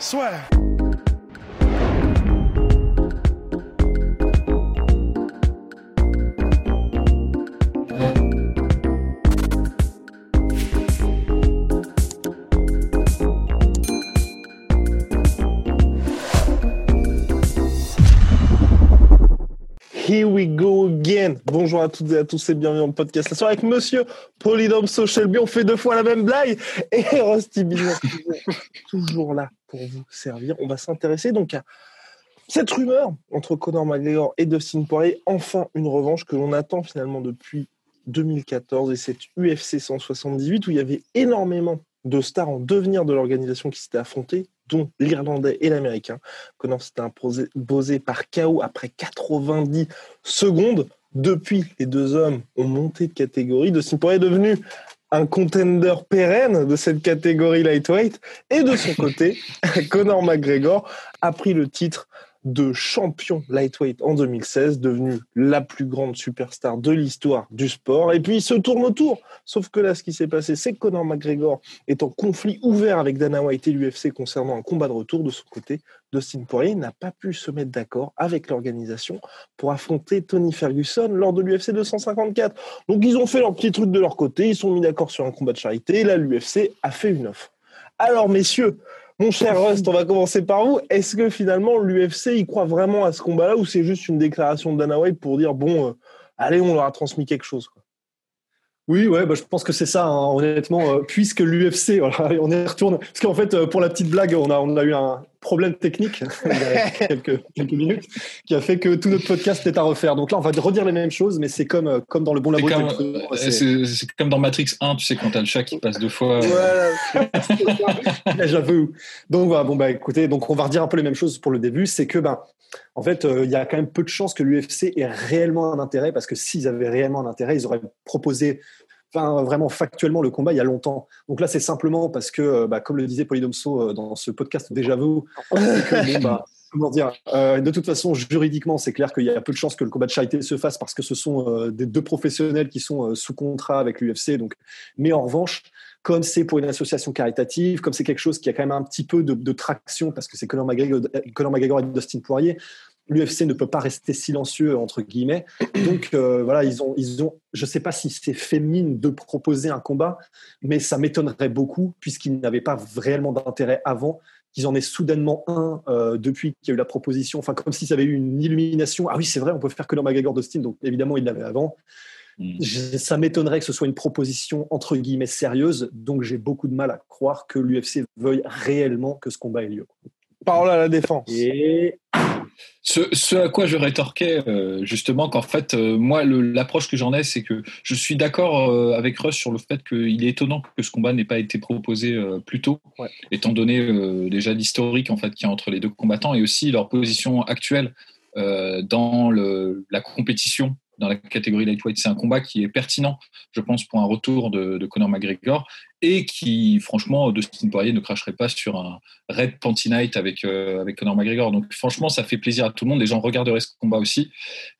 Soit. Here we go again. Bonjour à toutes et à tous et bienvenue dans le podcast. La soirée avec monsieur Polydomso Shelby. On fait deux fois la même blague. Et Rusty Business, toujours, toujours là pour vous servir. On va s'intéresser donc à cette rumeur entre Conor McGregor et Dustin Poirier. Enfin, une revanche que l'on attend finalement depuis 2014 et cette UFC 178 où il y avait énormément de stars en devenir de l'organisation qui s'étaient affrontées, dont l'Irlandais et l'Américain. Conor s'était imposé posé par KO après 90 secondes. Depuis, les deux hommes ont monté de catégorie. Dustin Poirier est devenu un contender pérenne de cette catégorie lightweight. Et de son côté, Conor McGregor a pris le titre de champion lightweight en 2016, devenu la plus grande superstar de l'histoire du sport. Et puis il se tourne autour. Sauf que là, ce qui s'est passé, c'est que Conor McGregor est en conflit ouvert avec Dana White et l'UFC concernant un combat de retour de son côté. Dustin Poirier n'a pas pu se mettre d'accord avec l'organisation pour affronter Tony Ferguson lors de l'UFC 254. Donc ils ont fait leur petit truc de leur côté, ils sont mis d'accord sur un combat de charité, et là l'UFC a fait une offre. Alors messieurs, mon cher Rust, on va commencer par vous. Est-ce que finalement l'UFC y croit vraiment à ce combat-là ou c'est juste une déclaration de Dana White pour dire bon, euh, allez, on leur a transmis quelque chose quoi? Oui, ouais, bah, je pense que c'est ça, hein, honnêtement, euh, puisque l'UFC, on y retourne. Parce qu'en fait, euh, pour la petite blague, on a, on a eu un problème technique il y a quelques, quelques minutes qui a fait que tout notre podcast est à refaire. Donc là, on va redire les mêmes choses, mais c'est comme, euh, comme dans le bon labo. euh, c'est- comme dans Matrix 1, tu sais, quand t'as le chat qui passe deux fois. Là, J'avoue. Donc voilà, bon bah écoutez, donc on va redire un peu les mêmes choses pour le début, c'est que ben en fait, euh, il y a quand même peu de chances que l'UFC ait réellement un intérêt parce que s'ils avaient réellement un intérêt, ils auraient proposé enfin vraiment factuellement le combat il y a longtemps. Donc là, c'est simplement parce que euh, bah, comme le disait Polydomso euh, dans ce podcast déjà vu, c'est que, bon, bah, comment dire, euh, de toute façon, juridiquement, c'est clair qu'il y a peu de chances que le combat de charité se fasse parce que ce sont euh, des deux professionnels qui sont euh, sous contrat avec l'UFC. Donc, mais en revanche, comme c'est pour une association caritative, comme c'est quelque chose qui a quand même un petit peu de, de traction parce que c'est Conor McGregor, Conor McGregor et Dustin Poirier, l'UFC ne peut pas rester silencieux entre guillemets. Donc euh, voilà, ils ont, ils ont, je sais pas si c'est féminin de proposer un combat, mais ça m'étonnerait beaucoup puisqu'ils n'avaient pas réellement d'intérêt avant qu'ils en aient soudainement un euh, depuis qu'il y a eu la proposition. Enfin, comme si ça avait eu une illumination. Ah oui, c'est vrai, on peut faire que dans McGregor Dustin. Donc évidemment, il l'avait avant. Mm. Je- ça m'étonnerait que ce soit une proposition entre guillemets sérieuse. Donc j'ai beaucoup de mal à croire que l'UFC veuille réellement que ce combat ait lieu. Parole à la défense. Et Ce, ce à quoi je rétorquais, euh, justement, qu'en fait, euh, moi, l'approche que j'en ai, c'est que je suis d'accord euh, avec Russ sur le fait qu'il est étonnant que ce combat n'ait pas été proposé plus tôt, Ouais. étant donné déjà l'historique en fait qu'il y a entre les deux combattants et aussi leur position actuelle dans le, la compétition dans la catégorie lightweight. C'est un combat qui est pertinent, je pense, pour un retour de, de Conor McGregor et qui, franchement, Dustin Poirier ne cracherait pas sur un Red Panty Night avec, euh, avec Conor McGregor. Donc, franchement, ça fait plaisir à tout le monde. Les gens regarderaient ce combat aussi.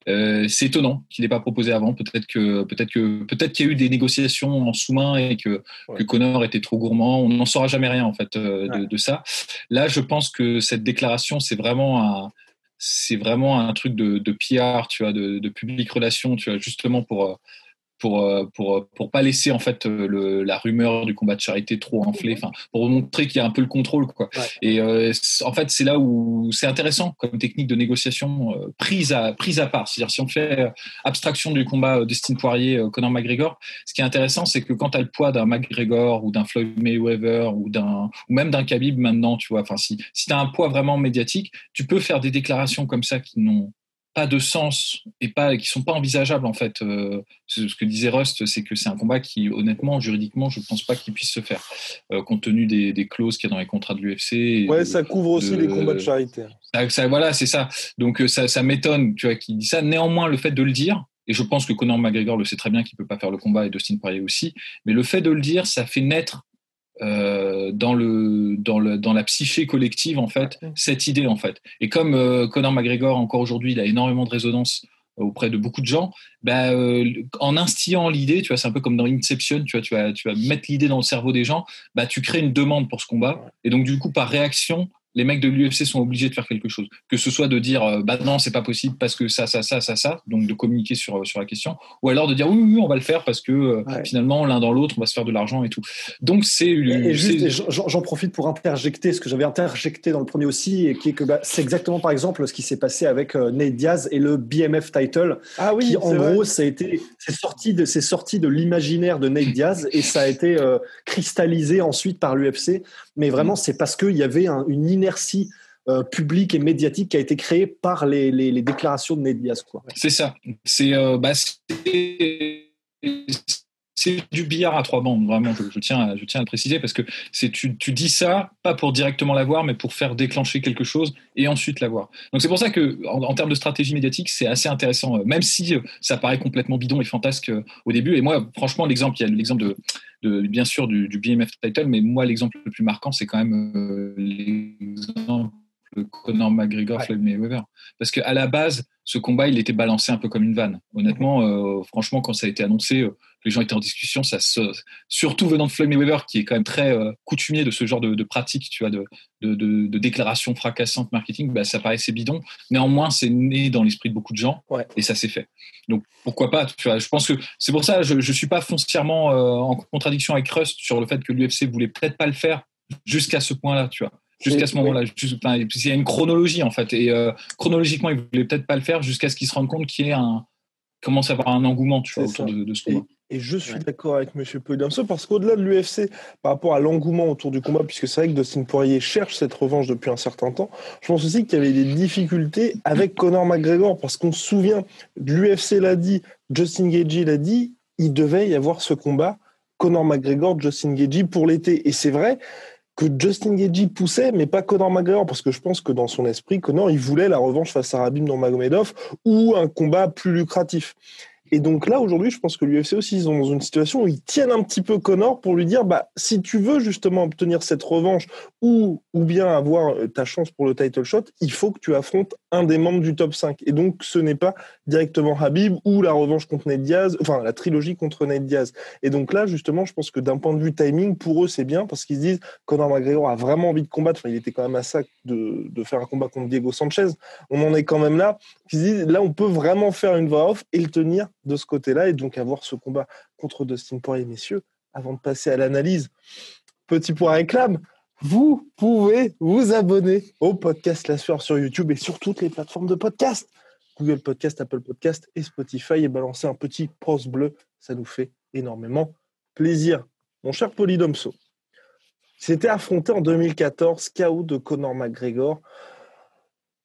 Euh, c'est étonnant qu'il n'ait pas proposé avant. Peut-être que peut-être que peut-être qu'il y a eu des négociations en sous-main et que, Ouais. que Conor était trop gourmand. On n'en saura jamais rien en fait euh, de, Ouais. de ça. Là, je pense que cette déclaration, c'est vraiment un c'est vraiment un truc de, de PR, tu vois, de, de public relation, tu vois, justement pour euh, pour euh, pour pour pas laisser en fait euh, le, la rumeur du combat de charité trop enflée, enfin pour montrer qu'il y a un peu le contrôle quoi. Ouais. Et euh, en fait c'est là où c'est intéressant comme technique de négociation euh, prise à prise à part. C'est-à-dire si on fait euh, abstraction du combat euh, Dustin Poirier euh, Conor McGregor, ce qui est intéressant c'est que quand tu as le poids d'un McGregor ou d'un Floyd Mayweather ou d'un ou même d'un Khabib maintenant, tu vois, enfin si si tu as un poids vraiment médiatique, tu peux faire des déclarations comme ça qui n'ont pas de sens et pas qui sont pas envisageables en fait. Euh, ce que disait Rust, c'est que c'est un combat qui, honnêtement, juridiquement, je pense pas qu'il puisse se faire, euh, compte tenu des, des clauses qu'il y a dans les contrats de l'UFC. Ouais, ça couvre aussi les combats de charité. Ça, voilà, c'est ça. Donc euh, ça, ça m'étonne, tu vois, qu'il dit ça. Néanmoins, le fait de le dire, et je pense que Conor McGregor le sait très bien qu'il peut pas faire le combat et Dustin Poirier aussi, mais le fait de le dire, ça fait naître euh, dans le dans le dans la psyché collective en fait cette idée en fait. Et comme euh, Conor McGregor encore aujourd'hui il a énormément de résonance auprès de beaucoup de gens bah, euh, en instillant l'idée tu vois c'est un peu comme dans Inception tu vois tu vas tu vas mettre l'idée dans le cerveau des gens bah tu crées une demande pour ce combat. Et donc du coup par réaction les mecs de l'UFC sont obligés de faire quelque chose. Que ce soit de dire, euh, bah non, c'est pas possible parce que ça, ça, ça, ça, ça, donc de communiquer sur, sur la question, ou alors de dire, oui, oui, on va le faire parce que euh, finalement, l'un dans l'autre, on va se faire de l'argent et tout. Donc c'est. J'en profite pour interjecter ce que j'avais interjecté dans le premier aussi, et qui est que bah, c'est exactement, par exemple, ce qui s'est passé avec euh, Nate Diaz et le BMF title, ah oui, qui en gros, ça a été, c'est sorti de, c'est sorti de l'imaginaire de Nate Diaz et ça a été cristallisé ensuite par l'UFC. Mais vraiment, mm. c'est parce qu'il y avait une inertie euh, publique et médiatique qui a été créée par les, les, déclarations de Ned Diaz. C'est ça. C'est euh, bah, c'est du billard à trois bandes, vraiment, je, tiens, à, je tiens à le préciser, parce que tu, tu dis ça, pas pour directement l'avoir, mais pour faire déclencher quelque chose et ensuite l'avoir. Donc c'est pour ça que, en, termes de stratégie médiatique, c'est assez intéressant, euh, même si ça paraît complètement bidon et fantasque au début. Et moi, franchement, l'exemple, il y a l'exemple de, bien sûr du, BMF title, mais moi, l'exemple le plus marquant, c'est quand même l'exemple Conor McGregor, Floyd Mayweather. Parce qu'à la base, ce combat, il était balancé un peu comme une vanne. Honnêtement, euh, franchement, quand ça a été annoncé, euh, les gens étaient en discussion. Ça surtout venant de Floyd Mayweather, qui est quand même très euh, coutumier de ce genre de, de pratique, tu vois, de, de, de, déclarations fracassantes marketing, bah, ça paraissait bidon. Néanmoins, c'est né dans l'esprit de beaucoup de gens et ça s'est fait. Donc pourquoi pas tu vois, Je pense que c'est pour ça, je ne suis pas foncièrement en contradiction avec Rust sur le fait que l'UFC voulait peut-être pas le faire jusqu'à ce point-là, tu vois jusqu'à ce moment-là. Il y a une chronologie en fait, et euh, chronologiquement, il voulait peut-être pas le faire jusqu'à ce qu'il se rende compte qu'il y ait un commence à avoir un engouement tu vois, autour de, ce combat. Et, je suis d'accord avec M. Podamso parce qu'au-delà de l'UFC, par rapport à l'engouement autour du combat, puisque c'est vrai que Dustin Poirier cherche cette revanche depuis un certain temps, je pense aussi qu'il y avait des difficultés avec Conor McGregor parce qu'on se souvient, l'UFC l'a dit, Justin Gagey l'a dit, il devait y avoir ce combat Conor McGregor, Justin Gagey pour l'été. Et c'est vrai, que Justin Gagey poussait, mais pas Conor McGregor, parce que je pense que dans son esprit, Conor, il voulait la revanche face à Rabim Nurmagomedov ou un combat plus lucratif. Et donc là, aujourd'hui, je pense que l'UFC aussi, ils sont dans une situation où ils tiennent un petit peu Connor pour lui dire, bah, si tu veux justement obtenir cette revanche ou, ou bien avoir euh, ta chance pour le title shot, il faut que tu affrontes un des membres du top 5. Et donc, ce n'est pas directement Habib ou la revanche contre Ned Diaz, enfin, la trilogie contre Ned Diaz. Et donc là, justement, je pense que d'un point de vue timing, pour eux, c'est bien parce qu'ils se disent, Conor McGregor a vraiment envie de combattre. Enfin, il était quand même à ça de, de faire un combat contre Diego Sanchez. On en est quand même là. Ils se disent, là, on peut vraiment faire une voix off et le tenir de ce côté-là et donc avoir ce combat contre Dustin Poirier, messieurs, avant de passer à l'analyse. Petit point réclame, vous pouvez vous abonner au podcast La Sueur sur YouTube et sur toutes les plateformes de podcast. Google Podcast, Apple Podcast et Spotify et balancer un petit post bleu. Ça nous fait énormément plaisir. Mon cher Polydomso, c'était affronté en 2014, KO de Conor McGregor.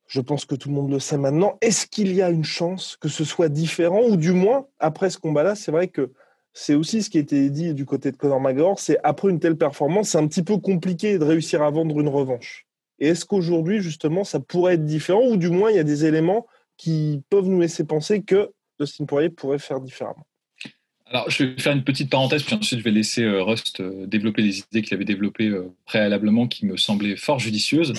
Je pense que tout le monde le sait maintenant. Est-ce qu'il y a une chance que ce soit différent ou du moins, après ce combat-là, c'est vrai que c'est aussi ce qui a été dit du côté de Conor McGregor, c'est après une telle performance, c'est un petit peu compliqué de réussir à vendre une revanche. Et est-ce qu'aujourd'hui, justement, ça pourrait être différent ou du moins, il y a des éléments qui peuvent nous laisser penser que Dustin Poirier pourrait faire différemment? Alors, je vais faire une petite parenthèse, puis ensuite je vais laisser euh, Rust euh, développer les idées qu'il avait développées euh, préalablement, qui me semblaient fort judicieuses.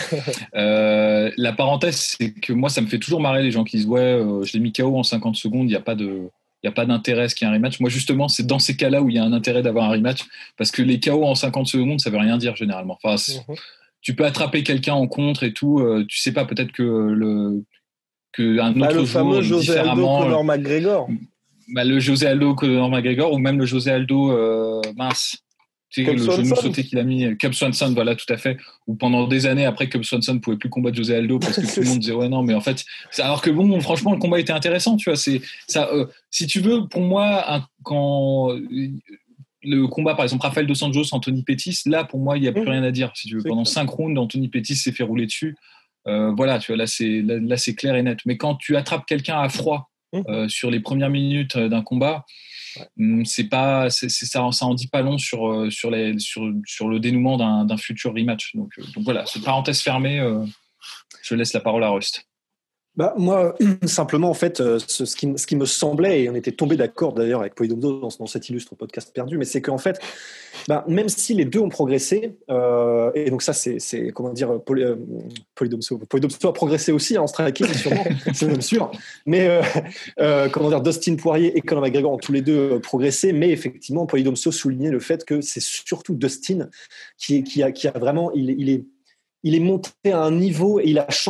la parenthèse, c'est que moi, ça me fait toujours marrer les gens qui disent ouais, je l'ai mis KO en 50 secondes, il n'y a pas de, il a pas d'intérêt à ce qu'il y ait un rematch. Moi, justement, c'est dans ces cas-là où il y a un intérêt d'avoir un rematch, parce que les KO en 50 secondes, ça veut rien dire généralement. Enfin, mhm. tu peux attraper quelqu'un en contre et tout. tu sais pas, peut-être que le que un bah, autre bah, le fameux José Aldo Conor McGregor bah, le José Aldo Conor McGregor ou même le José Aldo euh, mince. Tu sais, le genou sauté qu'il a mis, Cub Swanson, voilà, tout à fait. Ou pendant des années après, Cub Swanson pouvait plus combattre José Aldo parce que tout le monde disait ouais non, mais en fait, alors que bon, franchement, le combat était intéressant, tu vois. C'est ça. Euh, si tu veux, pour moi, quand le combat, par exemple, Rafael dos Anthony Pettis, là, pour moi, il n'y a plus mmh. rien à dire. Si tu veux, pendant cinq rounds, Anthony Pettis s'est fait rouler dessus. voilà, tu vois, là c'est là, c'est clair et net. Mais quand tu attrapes quelqu'un à froid mmh. sur les premières minutes d'un combat, c'est pas, c'est, ça, ça en dit pas long sur sur les sur, sur le dénouement d'un, futur rematch. Donc, donc voilà, cette parenthèse fermée. je laisse la parole à Rust. Bah, moi, simplement, en fait, euh, ce, ce, qui, ce, qui, me semblait, et on était tombé d'accord d'ailleurs avec Polydomso dans, dans, cet illustre podcast perdu, mais c'est qu'en fait, bah, même si les deux ont progressé, euh, et donc ça, c'est, comment dire, Poly, euh, Polydomso, Polydomso a progressé aussi hein, en striking, sûrement, c'est même sûr, mais euh, euh, comment dire, Dustin Poirier et Conor McGregor ont tous les deux progressé, mais effectivement, Polydomso soulignait le fait que c'est surtout Dustin qui, qui, a, qui a vraiment, il, il est il est monté à un niveau et il a changé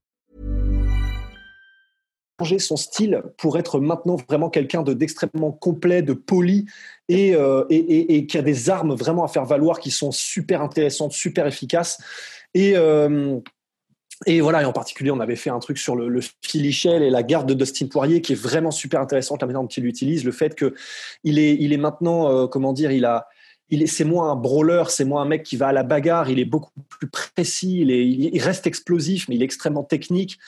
Changer son style pour être maintenant vraiment quelqu'un d'extrêmement complet, de poli et, euh, et, et, et, qui a des armes vraiment à faire valoir qui sont super intéressantes, super efficaces. Et, euh, et voilà, et en particulier, on avait fait un truc sur le, le filichel et la garde de Dustin Poirier qui est vraiment super intéressante, la manière dont il l'utilise, le fait qu'il est, il est maintenant, euh, comment dire, il a c'est moins un brawler, c'est moins un mec qui va à la bagarre, il est beaucoup plus précis, il, est, il reste explosif, mais il est extrêmement technique.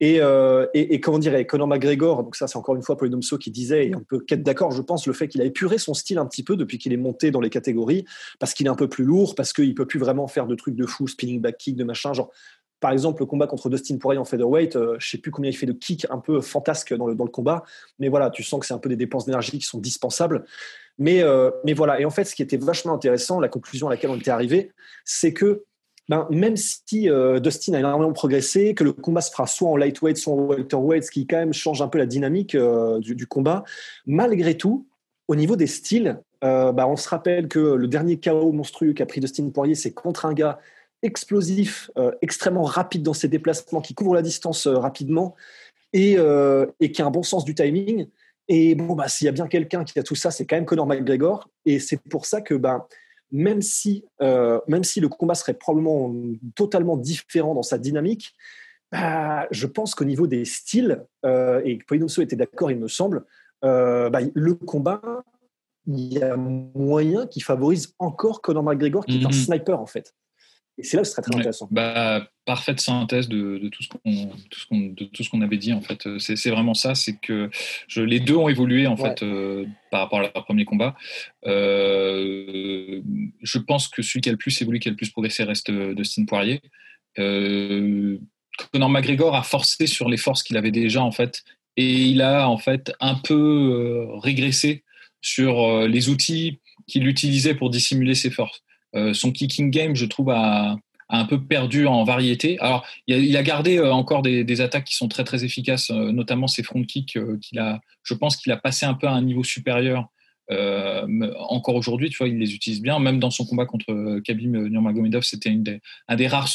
Et, euh, et, et, comment dire, Conor McGregor, donc ça c'est encore une fois Polydomso qui disait, et on peut être d'accord, je pense, le fait qu'il a épuré son style un petit peu depuis qu'il est monté dans les catégories, parce qu'il est un peu plus lourd, parce qu'il peut plus vraiment faire de trucs de fou, spinning back kick, de machin, genre par exemple, le combat contre Dustin Poirier en featherweight, euh, je sais plus combien il fait de kicks un peu fantasques dans le, dans le combat, mais voilà, tu sens que c'est un peu des dépenses d'énergie qui sont dispensables. Mais, euh, mais voilà, et en fait, ce qui était vachement intéressant, la conclusion à laquelle on était arrivé, c'est que ben, même si euh, Dustin a énormément progressé, que le combat se fera soit en lightweight, soit en welterweight, ce qui quand même change un peu la dynamique euh, du, combat, malgré tout, au niveau des styles, euh, ben, on se rappelle que le dernier KO monstrueux qu'a pris Dustin Poirier, c'est contre un gars explosif, extrêmement rapide dans ses déplacements, qui couvre la distance rapidement et, qui a un bon sens du timing. Et bon, bah, s'il y a bien quelqu'un qui a tout ça, c'est quand même Conor McGregor. Et c'est pour ça que bah, même, si, même si le combat serait probablement totalement différent dans sa dynamique, bah, je pense qu'au niveau des styles, et Poidoso était d'accord, il me semble, bah, le combat, il y a moyen qui favorise encore Conor McGregor, qui est un mhm. sniper en fait. Et c'est là que ce serait très intéressant. Bah, parfaite synthèse de, de tout ce qu'on de tout ce qu'on avait dit en fait. C'est vraiment ça, c'est que je, les deux ont évolué en fait euh, par rapport à leur premier combat. Euh, je pense que celui qui a le plus évolué, qui a le plus progressé reste euh, Dustin Poirier. Euh, Conor McGregor a forcé sur les forces qu'il avait déjà en fait, et il a en fait un peu euh, régressé sur les outils qu'il utilisait pour dissimuler ses forces. Euh, son kicking game, je trouve, a, un peu perdu en variété. Alors, il a, gardé euh, encore des, attaques qui sont très très efficaces, euh, notamment ses front kicks qu'il a. Je pense qu'il a passé un peu à un niveau supérieur. Encore aujourd'hui, tu vois, il les utilise bien. Même dans son combat contre Khabib Nurmagomedov, c'était un des rares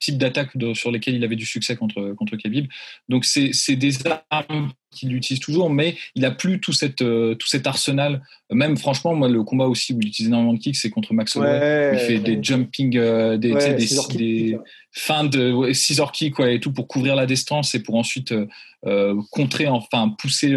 type d'attaque sur lesquels il avait du succès contre, contre Khabib. Donc, c'est des armes qu'il utilise toujours, mais il a plus tout, cette, euh, tout cet arsenal. Même, franchement, moi, le combat aussi où il utilise énormément de kicks, c'est contre Max Holloway. Ouais, il fait des jumping, euh, des, ouais, des, des fins de scissor kick et tout pour couvrir la distance et pour ensuite euh, contrer, enfin, pousser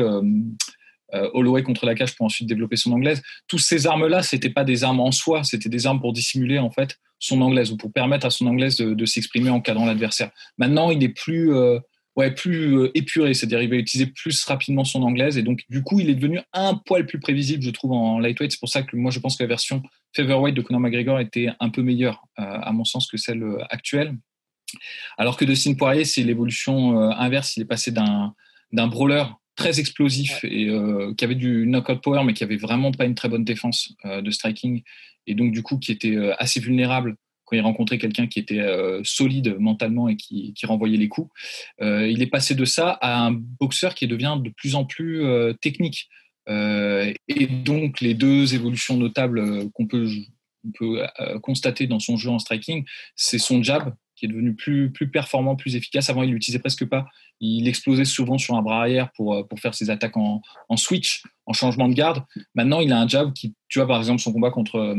Holloway contre la cage pour ensuite développer son anglaise. Toutes ces armes-là, c'était pas des armes en soi, c'était des armes pour dissimuler en fait son anglaise ou pour permettre à son anglaise de, s'exprimer en cadrant l'adversaire. Maintenant, il est plus euh, ouais, plus euh, épuré, c'est-à-dire il va utiliser plus rapidement son anglaise et donc du coup il est devenu un poil plus prévisible, je trouve, en lightweight. C'est pour ça que moi je pense que la version featherweight de Conor McGregor était un peu meilleure, euh, à mon sens, que celle euh, actuelle. Alors que Dustin Poirier, c'est l'évolution euh, inverse, il est passé d'un brawler très explosif et euh, qui avait du knockout power mais qui avait vraiment pas une très bonne défense euh, de striking et donc du coup qui était euh, assez vulnérable quand il rencontrait quelqu'un qui était solide mentalement et qui, qui renvoyait les coups. Il est passé de ça à un boxeur qui devient de plus en plus technique. et donc les deux évolutions notables qu'on peut peut constater dans son jeu en striking, c'est son jab qui est devenu plus, plus performant, plus efficace. Avant, il l'utilisait presque pas. Il explosait souvent sur un bras arrière pour, euh, pour faire ses attaques en, switch, en changement de garde. Maintenant, il a un jab qui, tu vois, par exemple, son combat contre euh,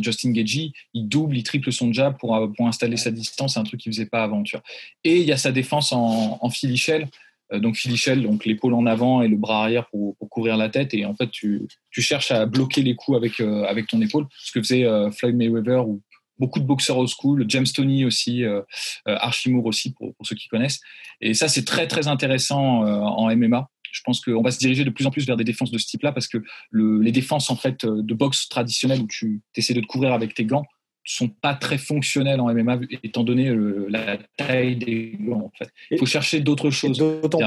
Justin Gagey, il double, il triple son jab pour, euh, pour installer sa distance. Un truc qu'il faisait pas avant, tu vois. Et il y a sa défense en, en filichelle. Donc filichelle, donc l'épaule en avant et le bras arrière pour, pour, couvrir la tête. Et en fait, tu, tu cherches à bloquer les coups avec, avec ton épaule. Ce que faisait Floyd Mayweather ou beaucoup de boxeurs old school, James Tony aussi, euh, euh Archimour aussi pour, pour, ceux qui connaissent. Et ça, c'est très très intéressant euh, en MMA. Je pense qu'on va se diriger de plus en plus vers des défenses de ce type-là parce que le, les défenses en fait de boxe traditionnelles où tu essaies de te couvrir avec tes gants, sont pas très fonctionnels en MMA étant donné la taille des gants. En fait. Il faut chercher d'autres choses,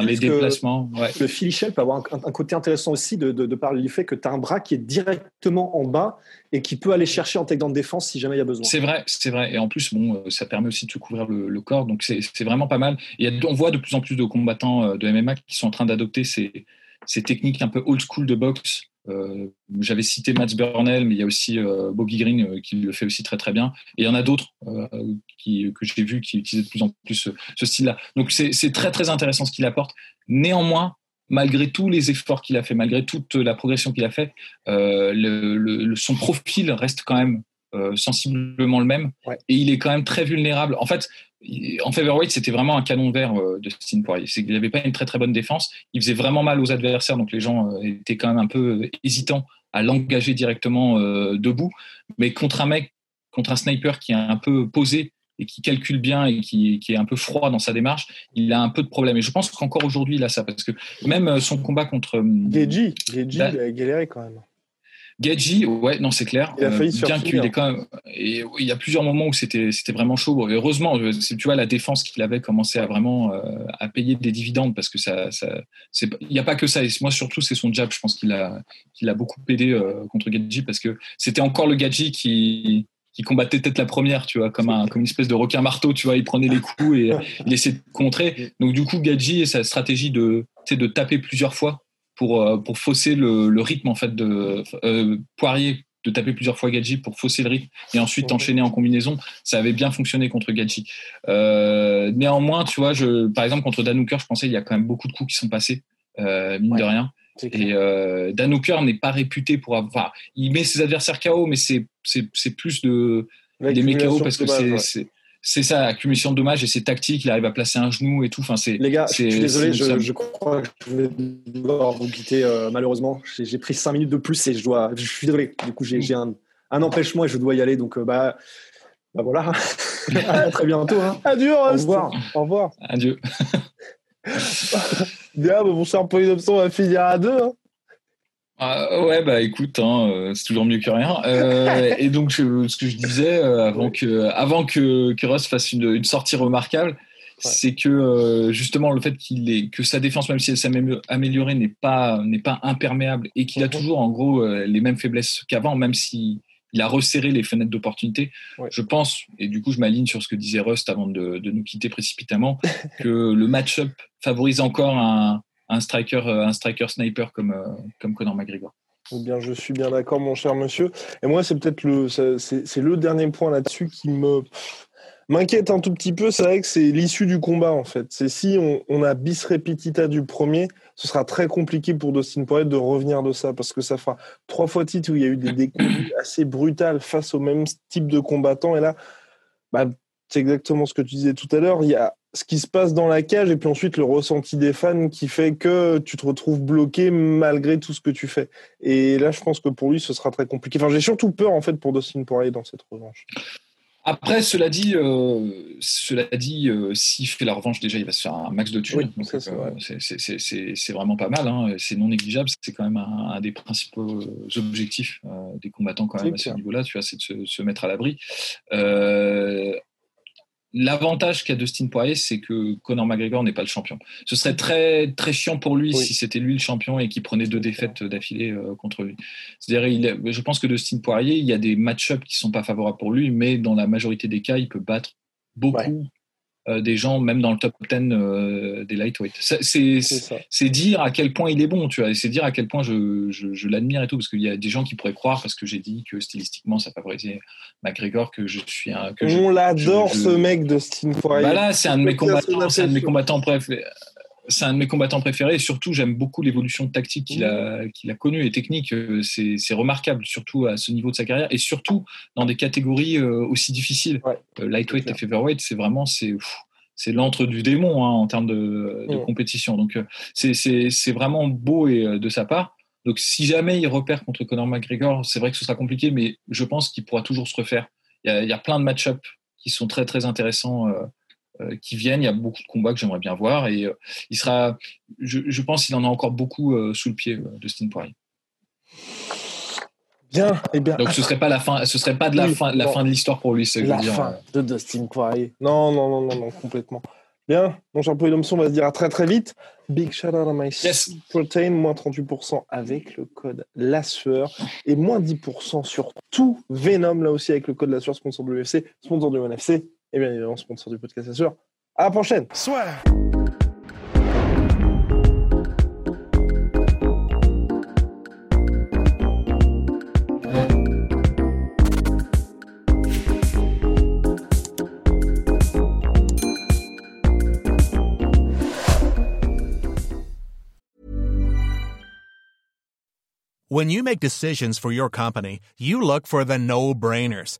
les déplacements. Ouais. Le filichel peut avoir un, côté intéressant aussi de, de, de parler du fait que tu as un bras qui est directement en bas et qui peut aller chercher en takedown de défense si jamais il y a besoin. C'est vrai, c'est vrai. Et en plus, bon, euh, ça permet aussi de couvrir le, le corps, donc c'est vraiment pas mal. Et on voit de plus en plus de combattants euh, de MMA qui sont en train d'adopter ces, ces techniques un peu old school de boxe euh, J'avais cité Mats Burnell, mais il y a aussi euh, Bobby Green euh, qui le fait aussi très très bien. Et il y en a d'autres euh, que j'ai vu qui utilisent de plus en plus ce, ce style-là. Donc c'est très très intéressant ce qu'il apporte. Néanmoins, malgré tous les efforts qu'il a fait, malgré toute la progression qu'il a fait, le, le, son profil reste quand même euh, sensiblement le même. Ouais. Et il est quand même très vulnérable. En fait, en featherweight, c'était vraiment un canon vert euh, de Steen Poirier. Qu'il n'avait pas une très très bonne défense. Il faisait vraiment mal aux adversaires, donc les gens euh, étaient quand même un peu hésitants à l'engager directement debout. Mais contre un mec, contre un sniper qui est un peu posé et qui calcule bien et qui, qui, est un peu froid dans sa démarche, il a un peu de problème. Et je pense qu'encore aujourd'hui, il a ça. Parce que même son combat contre. Geji, Geji, il a galéré quand même. Gadji, ouais, non, c'est clair. Il a failli euh, bien qu'il est quand même. Et il y a plusieurs moments où c'était vraiment chaud. heureusement, euh, tu vois, la défense qu'il avait commencé à vraiment euh, à payer des dividendes parce que ça, ça c'est il n'y a pas que ça. Et moi surtout, c'est son jab. Je pense qu'il a qu'il a beaucoup aidé euh, contre Gadji parce que c'était encore le Gadji qui qui combattait peut-être la première, tu vois, comme un comme une espèce de requin marteau, tu vois, il prenait les coups et il essayait de contrer. Donc du coup, Gadji et sa stratégie de de taper plusieurs fois pour, euh, pour fausser le, le, rythme en fait de euh, Poirier de taper plusieurs fois Gadji pour fausser le rythme et ensuite enchaîner en combinaison, ça avait bien fonctionné contre Gadji. Euh, néanmoins, tu vois, je, par exemple contre Danouker, je pensais il y a quand même beaucoup de coups qui sont passés, euh, mine ouais, de rien. Et euh, Danouker n'est pas réputé pour avoir, il met ses adversaires KO, mais c'est plus de des met KO parce que c'est c'est ça, accumulation de dommages et c'est tactique. Il arrive à placer un genou et tout. Enfin, c'est. Les gars, je suis désolé, je, je, crois que je vais devoir vous quitter euh, malheureusement. J'ai pris cinq minutes de plus et je dois. Je suis désolé. Du coup, j'ai un, un, empêchement et je dois y aller. Donc, euh, bah, bah voilà. à très bientôt. Hein. Adieu. Au revoir. Au revoir. Adieu. Bien, mon cher Polydopson, on va finir à deux. Hein. Ah, ouais, bah écoute, hein, euh, c'est toujours mieux que rien. Euh, et donc, je, ce que je disais euh, avant que, avant que, que Russ fasse une, une sortie remarquable, ouais. c'est que euh, justement le fait qu'il est que sa défense, même si elle s'est améliorée, n'est pas n'est pas imperméable et qu'il a toujours en gros euh, les mêmes faiblesses qu'avant, même si il a resserré les fenêtres d'opportunité. Ouais. Je pense, et du coup je m'aligne sur ce que disait Rust avant de, de nous quitter précipitamment, que le match-up favorise encore un un striker, euh, un striker sniper comme, euh, comme Conor McGregor. Eh bien, je suis bien d'accord, mon cher monsieur. Et moi, c'est peut-être le, c'est le dernier point là-dessus qui me m'inquiète un tout petit peu. C'est vrai que c'est l'issue du combat, en fait. C'est si on, on, a bis repetita du premier, ce sera très compliqué pour Dustin Poirier de revenir de ça, parce que ça fera trois fois titre où il y a eu des découps assez brutales face au même type de combattant. Et là, bah, c'est exactement ce que tu disais tout à l'heure. Il y a ce qui se passe dans la cage et puis ensuite le ressenti des fans qui fait que tu te retrouves bloqué malgré tout ce que tu fais. Et là, je pense que pour lui, ce sera très compliqué. Enfin, j'ai surtout peur en fait pour Dustin Poirier dans cette revanche. Après, cela dit, euh, cela dit, euh, s'il fait la revanche, déjà, il va se faire un max de thunes. Oui, euh, c'est vraiment pas mal. Hein. C'est non négligeable. C'est quand même un, un, des principaux objectifs des combattants quand même à ce niveau-là. Tu vois, c'est de se, se, mettre à l'abri. L'avantage qu'a Dustin Poirier, c'est que Conor McGregor n'est pas le champion. Ce serait très très chiant pour lui oui. si c'était lui le champion et qu'il prenait deux défaites d'affilée euh, contre lui. C'est-à-dire, je pense que Dustin Poirier, il y a des match-ups qui sont pas favorables pour lui, mais dans la majorité des cas, il peut battre beaucoup, ouais. Euh, des gens, même dans le top 10 euh, des lightweight. C'est dire à quel point il est bon, tu vois, c'est dire à quel point je, je, l'admire et tout, parce qu'il y a des gens qui pourraient croire, parce que j'ai dit que stylistiquement ça favorisait McGregor, que je suis un. Que On l'adore ce mec de Sting Poirier. Bah là, c'est un de mes combattants, c'est un de mes combattants préférés c'est un de mes combattants préférés et surtout j'aime beaucoup l'évolution tactique qu'il a, qu'il a connue et technique. Euh, c'est, remarquable, surtout à ce niveau de sa carrière et surtout dans des catégories euh, aussi difficiles. Euh, lightweight et featherweight, c'est vraiment c'est, c'est l'antre du démon hein, en termes de, compétition. Donc c'est, vraiment beau et, de sa part. Donc si jamais il repère contre Conor McGregor, c'est vrai que ce sera compliqué, mais je pense qu'il pourra toujours se refaire. Il y a, il y a plein de match-ups qui sont très très intéressants qui viennent. Il y a beaucoup de combats que j'aimerais bien voir et euh, il sera, je, pense qu'il en a encore beaucoup euh, sous le pied, Dustin Poirier. Bien, et eh bien. Donc ce serait pas la fin, ce serait pas de la fin, la fin de l'histoire pour lui, c'est la fin de Dustin Poirier. Non, non, non, non, non, complètement. Bien, mon cher Polydomson, on va se dire à très très vite. Big shout out à my yes. protein, moins 38% avec le code la sueur et moins 10% sur tout Venom, là aussi avec le code la sueur, sponsor de l'UFC, sponsor du NFC et bien évidemment sponsor du podcast, c'est sûr. À la prochaine. Soit. When you make decisions for your company, you look for the no-brainers.